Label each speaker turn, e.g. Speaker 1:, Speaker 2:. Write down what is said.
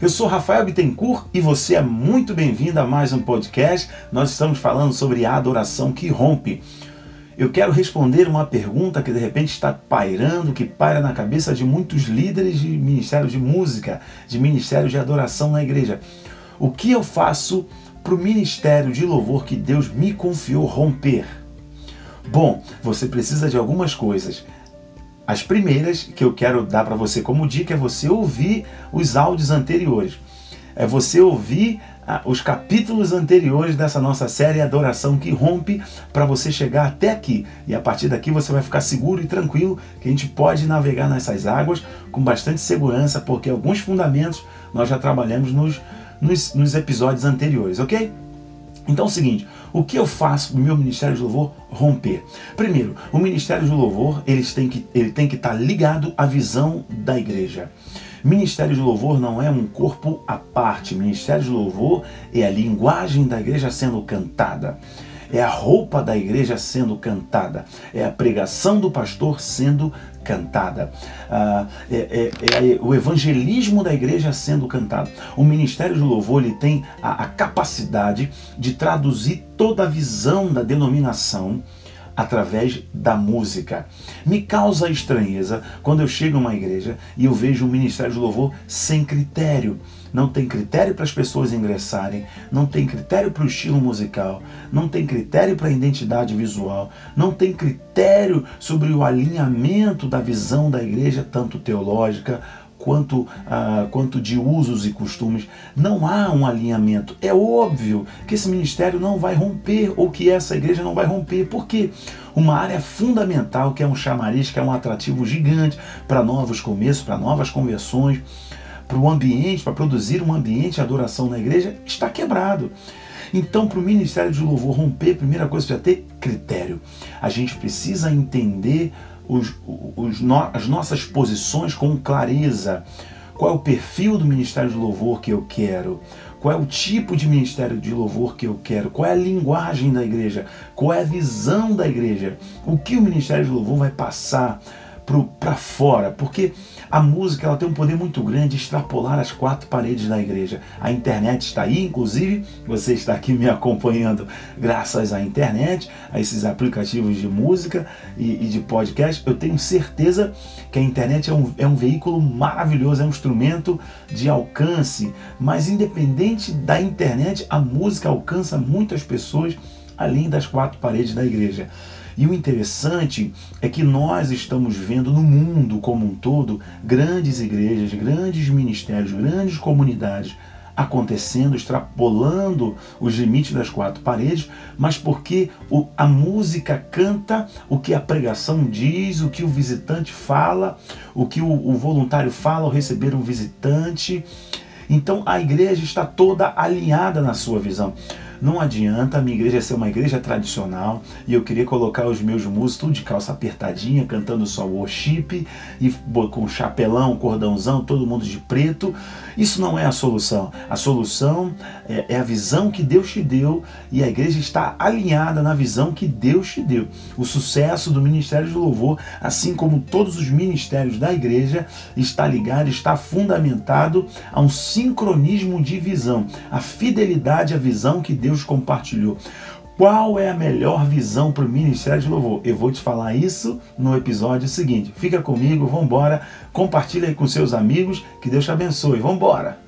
Speaker 1: Eu sou Rafael Bittencourt e você é muito bem-vindo a mais um podcast. Nós estamos falando sobre a adoração que rompe. Eu quero responder uma pergunta que de repente está pairando, que paira na cabeça de muitos líderes de ministério de música, de ministério de adoração na igreja. O que eu faço para o ministério de louvor que Deus me confiou romper? Bom, você precisa de algumas coisas. As primeiras que eu quero dar para você como dica é você ouvir os áudios anteriores. É você ouvir ah, os capítulos anteriores dessa nossa série Adoração que Rompe para você chegar até aqui. E a partir daqui você vai ficar seguro e tranquilo que a gente pode navegar nessas águas com bastante segurança, porque alguns fundamentos nós já trabalhamos nos, nos, nos episódios anteriores, ok? Então é o seguinte, o que eu faço o meu Ministério de Louvor romper? Primeiro, o Ministério de Louvor eles têm que, ele tem que estar tá ligado à visão da igreja. Ministério de Louvor não é um corpo à parte. Ministério de Louvor é a linguagem da igreja sendo cantada é a roupa da igreja sendo cantada, é a pregação do pastor sendo cantada, ah, é, é, é, o evangelismo da igreja sendo cantado. O ministério de louvor ele tem a, a capacidade de traduzir toda a visão da denominação através da música. Me causa estranheza quando eu chego a uma igreja e eu vejo um ministério de louvor sem critério. Não tem critério para as pessoas ingressarem, não tem critério para o estilo musical, não tem critério para a identidade visual, não tem critério sobre o alinhamento da visão da igreja, tanto teológica quanto, ah, quanto de usos e costumes. Não há um alinhamento. É óbvio que esse ministério não vai romper ou que essa igreja não vai romper. Por quê? Uma área fundamental que é um chamariz, que é um atrativo gigante para novos começos, para novas conversões, para o ambiente, para produzir um ambiente de adoração na igreja, está quebrado. Então, para o ministério de louvor romper, a primeira coisa precisa ter critério. A gente precisa entender os, os, as nossas posições com clareza. Qual é o perfil do ministério de louvor que eu quero? Qual é o tipo de ministério de louvor que eu quero? Qual é a linguagem da igreja? Qual é a visão da igreja? O que o ministério de louvor vai passar para fora? Porque a música ela tem um poder muito grande de extrapolar as quatro paredes da igreja. A internet está aí, inclusive, você está aqui me acompanhando graças à internet, a esses aplicativos de música e, e de podcast. Eu tenho certeza que a internet é um, é um veículo maravilhoso, é um instrumento de alcance, mas independente da internet, a música alcança muitas pessoas além das quatro paredes da igreja. E o interessante é que nós estamos vendo no mundo como um todo grandes igrejas, grandes ministérios, grandes comunidades acontecendo, extrapolando os limites das quatro paredes, mas porque o, a música canta o que a pregação diz, o que o visitante fala, o que o, o voluntário fala ao receber um visitante. Então a igreja está toda alinhada na sua visão. Não adianta a minha igreja ser uma igreja tradicional e eu queria colocar os meus músicos tudo de calça apertadinha, cantando só worship e com chapelão, cordãozão, todo mundo de preto. Isso não é a solução. A solução é, é a visão que Deus te deu e a igreja está alinhada na visão que Deus te deu. O sucesso do ministério de louvor, assim como todos os ministérios da igreja, está ligado, está fundamentado a um sincronismo de visão, a fidelidade à visão que Deus compartilhou. Qual é a melhor visão para o Ministério de Louvor? Eu vou te falar isso no episódio seguinte. Fica comigo, vamos compartilha aí com seus amigos, que Deus te abençoe. Vamos!